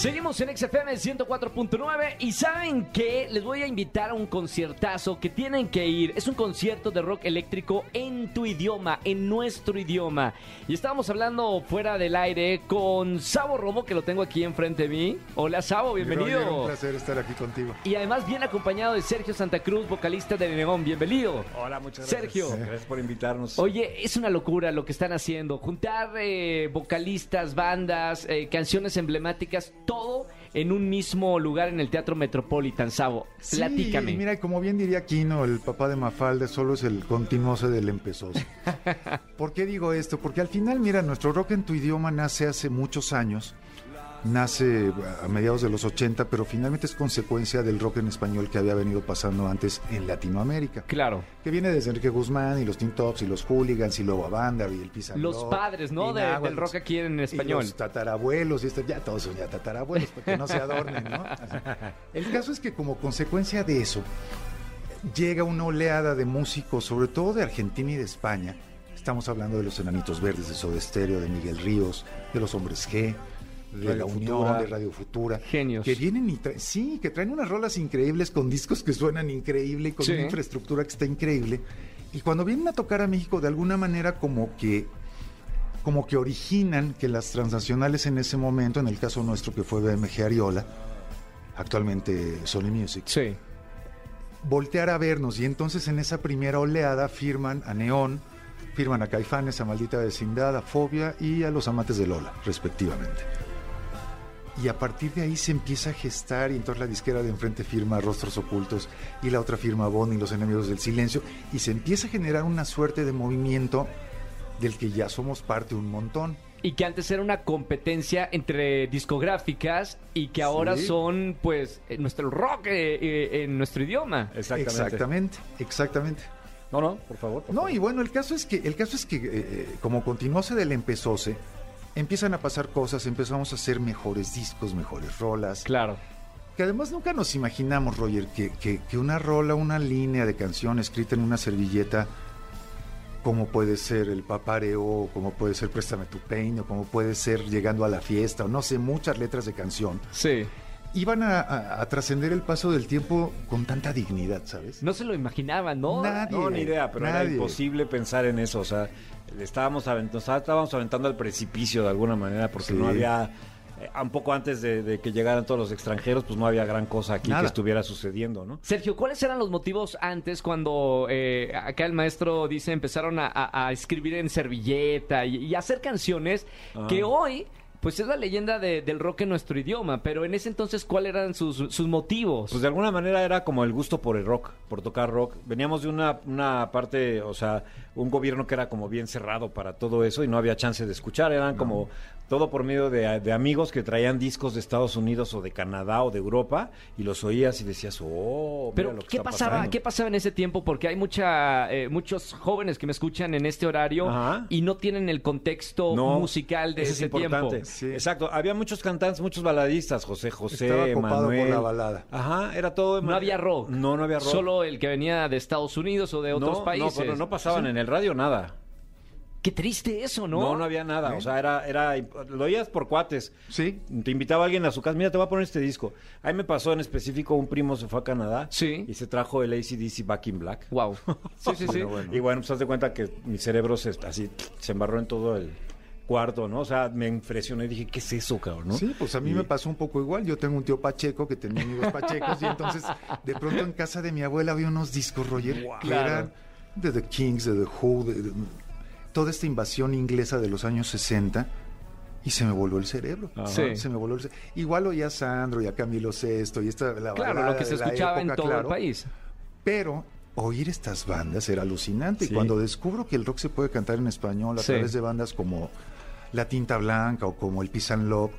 Seguimos en XFM 104.9 y saben que les voy a invitar a un conciertazo que tienen que ir. Es un concierto de rock eléctrico en tu idioma, en nuestro idioma. Y estábamos hablando fuera del aire con Sabo Romo, que lo tengo aquí enfrente de mí. Hola Sabo, bienvenido. Roger, un placer estar aquí contigo. Y además bien acompañado de Sergio Santa Cruz, vocalista de Neón. Bienvenido. Hola, muchas gracias. Sergio. Gracias por invitarnos. Oye, es una locura lo que están haciendo. Juntar eh, vocalistas, bandas, eh, canciones emblemáticas, todo en un mismo lugar en el Teatro Metropolitan, Sabo. Sí, Platícame. mira, como bien diría Quino, el papá de Mafalda, solo es el continuose del empezoso. ¿Por qué digo esto? Porque al final, mira, nuestro rock en tu idioma nace hace muchos años. Nace a mediados de los 80, pero finalmente es consecuencia del rock en español que había venido pasando antes en Latinoamérica. Claro. Que viene desde Enrique Guzmán y los Teen Tops y los Hooligans y luego Banda y el Pizarro. Los padres, ¿no? De- del rock aquí en español. Y los tatarabuelos y esto, ya todos son ya tatarabuelos, para que no se adornen, ¿no? El caso es que como consecuencia de eso, llega una oleada de músicos, sobre todo de Argentina y de España. Estamos hablando de los Enanitos Verdes, de Soda Stereo, de Miguel Ríos, de los Hombres G, de Radio La Unión, Futura. de Radio Futura. Genios. Que vienen y traen, sí, que traen unas rolas increíbles con discos que suenan increíble con Sí. una infraestructura que está increíble. Y cuando vienen a tocar a México, de alguna manera como que como que originan que las transnacionales en ese momento, en el caso nuestro que fue BMG Ariola, actualmente Sony Music, Sí. voltear a vernos y entonces en esa primera oleada firman a Neón, firman a Caifanes, a Maldita Vecindad, a Fobia y a Los Amantes de Lola, respectivamente. Y a partir de ahí se empieza a gestar y entonces la disquera de enfrente firma Rostros Ocultos y la otra firma Bonnie y Los Enemigos del Silencio y se empieza a generar una suerte de movimiento del que ya somos parte un montón. Y que antes era una competencia entre discográficas y que ahora Sí. son, pues, eh, nuestro rock eh, eh, en nuestro idioma. Exactamente. Exactamente, exactamente. No, no, por favor. por No, favor. y bueno, el caso es que, el caso es que eh, eh, como continuóse del empezóse, empiezan a pasar cosas, empezamos a hacer mejores discos, mejores rolas. Claro. Que además nunca nos imaginamos, Roger, que, que- que una rola, una línea de canción escrita en una servilleta, como puede ser el papareo, como puede ser Préstame tu peine, o como puede ser Llegando a la fiesta, o no sé, muchas letras de canción, Sí. Iban a, a- a trascender el paso del tiempo con tanta dignidad, ¿sabes? No se lo imaginaban, ¿no? Nadie. No, ni idea, pero era imposible pensar en eso. O sea, estábamos, avent- nos estábamos aventando al precipicio de alguna manera porque Sí. no había, eh, un poco antes de, de que llegaran todos los extranjeros, pues no había gran cosa aquí Nada. que estuviera sucediendo, ¿no? Sergio, ¿cuáles eran los motivos antes cuando eh, acá el maestro dice empezaron a, a- a escribir en servilleta y, y hacer canciones Ah. que hoy pues es la leyenda de- del rock en nuestro idioma, pero en ese entonces ¿cuáles eran sus, sus motivos? Pues de alguna manera era como el gusto por el rock, por tocar rock. Veníamos de una, una parte, o sea, un gobierno que era como bien cerrado para todo eso y no había chance de escuchar. Eran como todo por medio de, de amigos que traían discos de Estados Unidos o de Canadá o de Europa y los oías y decías, oh, mira Pero, lo que ¿qué está pasaba, pasando". ¿qué pasaba en ese tiempo? Porque hay mucha, eh, muchos jóvenes que me escuchan en este horario Ajá. y no tienen el contexto No, musical de ese es importante. Sí. Exacto, había muchos cantantes, muchos baladistas, José José, Estaba copado por Manuel. la balada. Ajá, era todo. No había rock. No, no había rock. Solo el que venía de Estados Unidos o de otros no, países. No, pero no pasaban en el radio nada. Qué triste eso, ¿no? No, no, había nada. O sea, era, era, lo oías por cuates. Sí. Te invitaba alguien a su casa, mira, te voy a poner este disco. Ahí me pasó en específico, un primo se fue a Canadá Sí. y se trajo el ACDC Back in Black. Wow. Sí, sí, sí. Bueno, bueno. Y bueno, pues haz de cuenta que mi cerebro se, así se embarró en todo el cuarto, ¿no? O sea, me impresionó y dije, ¿qué es eso, cabrón? ¿no? Sí, pues a mí Y- me pasó un poco igual. Yo tengo un tío Pacheco que tenía amigos Pachecos y entonces de pronto en casa de mi abuela había unos discos, Roger, que Claro. eran de The Kings, de The Who, de, de- toda esta invasión inglesa de los años 60 y se me voló el cerebro. Sí. Se me voló el cerebro. Igual oía a Sandro y a Camilo Sesto y esta la Claro, lo que se escuchaba en época, todo el claro. país. Pero oír estas bandas era alucinante. Sí. Y cuando descubro que el rock se puede cantar en español a Sí. través de bandas como La Tinta Blanca o como el Peace and Love,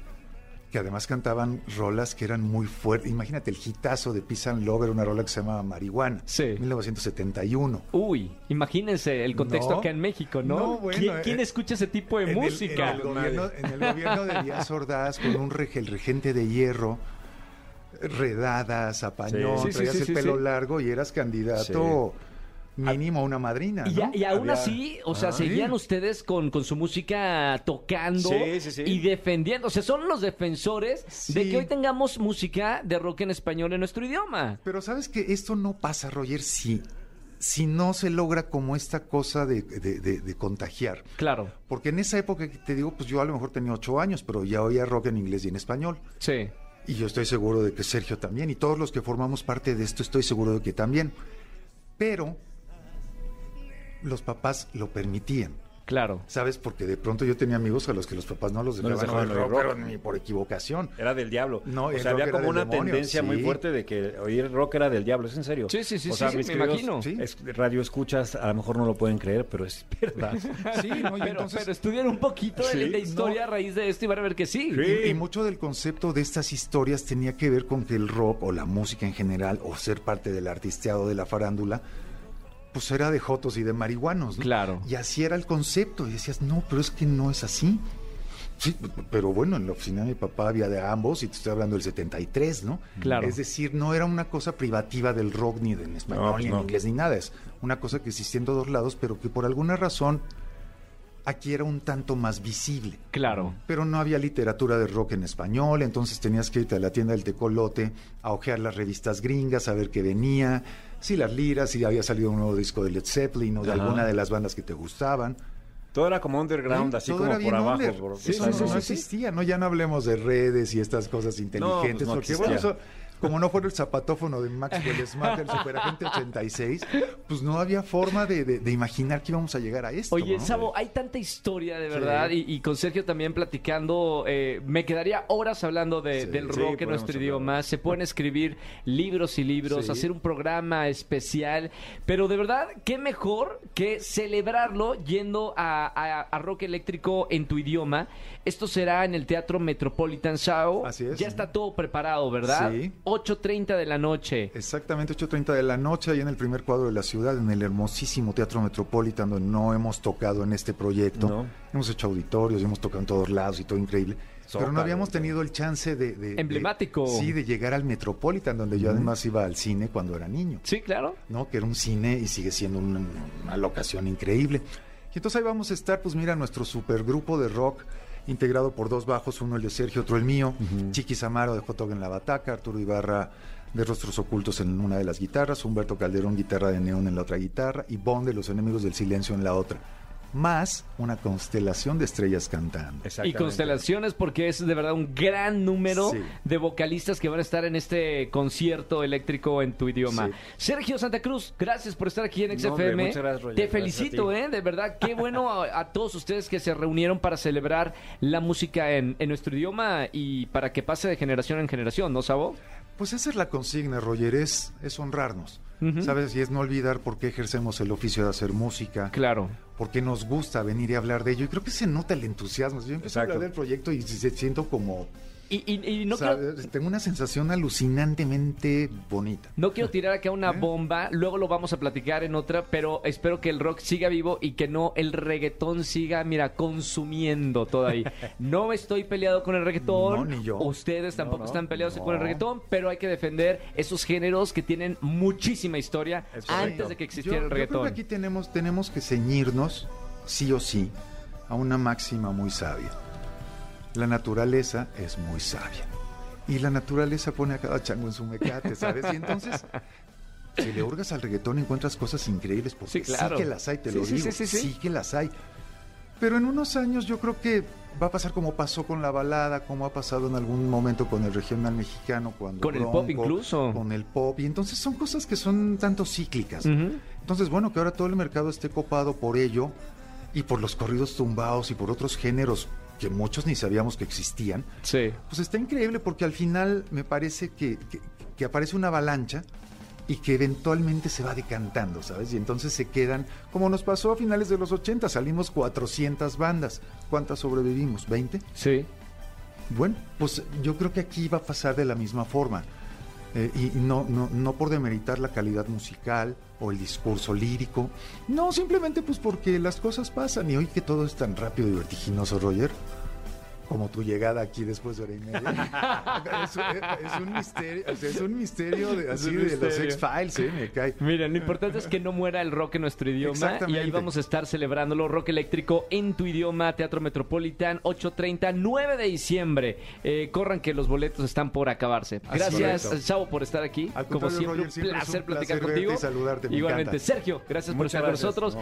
que además cantaban rolas que eran muy fuertes. Imagínate, el hitazo de Peace and Love era una rola que se llamaba Marihuana, Sí. 1971. Uy, imagínense el contexto No. acá en México, ¿no? No, bueno, ¿Quién, eh, quién escucha ese tipo de En el- música? En el, gobierno, en el gobierno de Díaz Ordaz, con un reg- el regente de hierro, redadas, apañón, Sí, sí, traías sí, el pelo largo y eras candidato mínimo una madrina. Y, a- y aún Había- así, o sea, Ah, seguían sí. ustedes con, con su música tocando Sí, sí, y defendiendo. O sea, son los defensores de que hoy tengamos música de rock en español en nuestro idioma. Pero sabes que esto no pasa, Roger, si, si no se logra como esta cosa de, de- de- de contagiar. Claro, Porque en esa época te digo, pues yo a lo mejor tenía ocho años, pero ya oía rock en inglés y en español. sí. Y yo estoy seguro de que Sergio también, y todos los que formamos parte de esto, estoy seguro de que también. Pero los papás lo permitían. Claro. ¿Sabes? Porque de pronto yo tenía amigos a los que los papás no los No dejaban dejaban oír oír rock, rock. pero ni por equivocación. Era del diablo. No, o el sea, había como una demonio, tendencia muy fuerte de que oír rock era del diablo, es en serio. Sí, sí, sí, O sea, sí, mis me queridos imagino. Sí. es- radio escuchas, a lo mejor no lo pueden creer, pero es verdad. Sí, ¿no? Y Pero, entonces- pero estudien un poquito de, Sí, de historia no. a raíz de esto y van a ver que sí. Y, y mucho del concepto de estas historias tenía que ver con que el rock o la música en general o ser parte del artisteado de la farándula pues era de jotos y de marihuanos, ¿no? Claro. Y así era el concepto y decías, "No, pero es que no es así." Sí, pero bueno, en la oficina de mi papá había de ambos y te estoy hablando del 73, ¿no? Claro. Es decir, no era una cosa privativa del rock ni de en español No, ni en inglés ni nada, es una cosa que existía en todos lados, pero que por alguna razón aquí era un tanto más visible Claro. pero no había literatura de rock en español, entonces tenías que irte a la tienda del tecolote a ojear las revistas gringas, a ver qué venía, si las liras, si había salido un nuevo disco de Led Zeppelin o de Ajá. alguna de las bandas que te gustaban. Todo era como underground, así como por abajo. Eso Eso no, existía, ¿no? Ya no hablemos de redes y estas cosas inteligentes, no porque existía. bueno, eso, como no fuera el zapatófono de Maxwell Smart del Superagente 86, pues no había forma de, de- de imaginar que íbamos a llegar a esto. Oye, ¿no? Sabo, hay tanta historia de Sí. verdad y, y con Sergio también platicando, eh, me quedaría horas hablando de- Sí. del Sí, rock en podemos nuestro hablar. idioma. Se pueden escribir libros y libros, Sí. hacer un programa especial, pero de verdad, qué mejor que celebrarlo yendo a, a- a rock eléctrico en tu idioma. Esto será en el Teatro Metropolitan Show. Así es. Ya está todo preparado, ¿verdad? Sí. 8.30 de la noche. Exactamente 8.30 de la noche, ahí en el primer cuadro de la ciudad, en el hermosísimo Teatro Metropolitan, donde no hemos tocado en este proyecto. No. Hemos hecho auditorios, hemos tocado en todos lados y todo increíble. pero no habíamos tenido el chance de... de- de- Emblemático. sí, de llegar al Metropolitan, donde yo además iba al cine cuando era niño. Sí, claro. ¿no? Que era un cine y sigue siendo una, una locación increíble. Y entonces ahí vamos a estar, pues mira, nuestro supergrupo de rock integrado por dos bajos, uno el de Sergio, otro el mío, Chiqui Samaro de Hot en la bataca, Arturo Ibarra de Rostros Ocultos en una de las guitarras, Humberto Calderón guitarra de neón en la otra guitarra y Bond de Los Enemigos del Silencio en la otra. Más una constelación de estrellas cantando. Y constelaciones porque es de verdad un gran número Sí. de vocalistas que van a estar en este concierto eléctrico en tu idioma. Sí. Sergio Santa Cruz, gracias por estar aquí en No, XFM. hombre, muchas gracias, Roger. Te felicito, eh, de verdad, qué bueno a, a todos ustedes que se reunieron para celebrar la música en, en nuestro idioma y para que pase de generación en generación, ¿no, Sabo? Pues esa es la consigna, Roger, es, es honrarnos. ¿Sabes? Y es no olvidar por qué ejercemos el oficio de hacer música. Claro. porque nos gusta venir y hablar de ello. Y creo que se nota el entusiasmo. Yo empecé a Exacto. hablar del proyecto y se- siento como... Y, y- y no o sea, quiero... Tengo una sensación alucinantemente bonita. No quiero tirar acá una ¿Eh? bomba, luego lo vamos a platicar en otra, pero espero que el rock siga vivo y que no el reggaetón siga, mira, consumiendo todo ahí. No estoy peleado con el reggaetón, No, ni yo. ustedes tampoco no, están peleados no. con el reggaetón, pero hay que defender esos géneros que tienen muchísima historia Es correcto. antes de que existiera Yo- el yo creo reggaetón. que aquí tenemos, tenemos que ceñirnos, sí o sí, a una máxima muy sabia. La naturaleza es muy sabia. Y la naturaleza pone a cada chango en su mecate, ¿sabes? Y entonces, si le hurgas al reggaetón encuentras cosas increíbles, porque Sí, claro. que las hay, te Sí, lo sí, digo, sí, sí, sí. que las hay. Pero en unos años yo creo que va a pasar como pasó con la balada, como ha pasado en algún momento con el regional mexicano, cuando Con el pop incluso. con el pop. Y entonces son cosas que son tanto cíclicas. Entonces, bueno, que ahora todo el mercado esté copado por ello y por los corridos tumbados y por otros géneros que muchos ni sabíamos que existían, Sí. pues está increíble porque al final me parece que, que- que aparece una avalancha y que eventualmente se va decantando, ¿sabes? Y entonces se quedan, como nos pasó a finales de los 80, salimos 400 bandas. ¿Cuántas sobrevivimos? ¿20? Sí. Bueno, pues yo creo que aquí va a pasar de la misma forma. Eh, y no, no, no por demeritar la calidad musical o el discurso lírico. No, simplemente pues porque las cosas pasan. Y hoy que todo es tan rápido y vertiginoso, Roger, como tu llegada aquí después de hora y media. es, un- es un misterio, es un misterio de, así un de los. X-Files, ¿eh? Me cae. Miren, lo importante es que no muera el rock en nuestro idioma y ahí vamos a estar celebrándolo. Rock eléctrico en tu idioma, Teatro Metropolitan, 8.30, 9 de diciembre. Eh, corran que los boletos están por acabarse. Gracias. Chavo, por estar aquí. Al Como siempre, Roger, un siempre es un placer platicar placer contigo. y saludarte, me Igualmente, encanta. Sergio, gracias por estar con nosotros. No,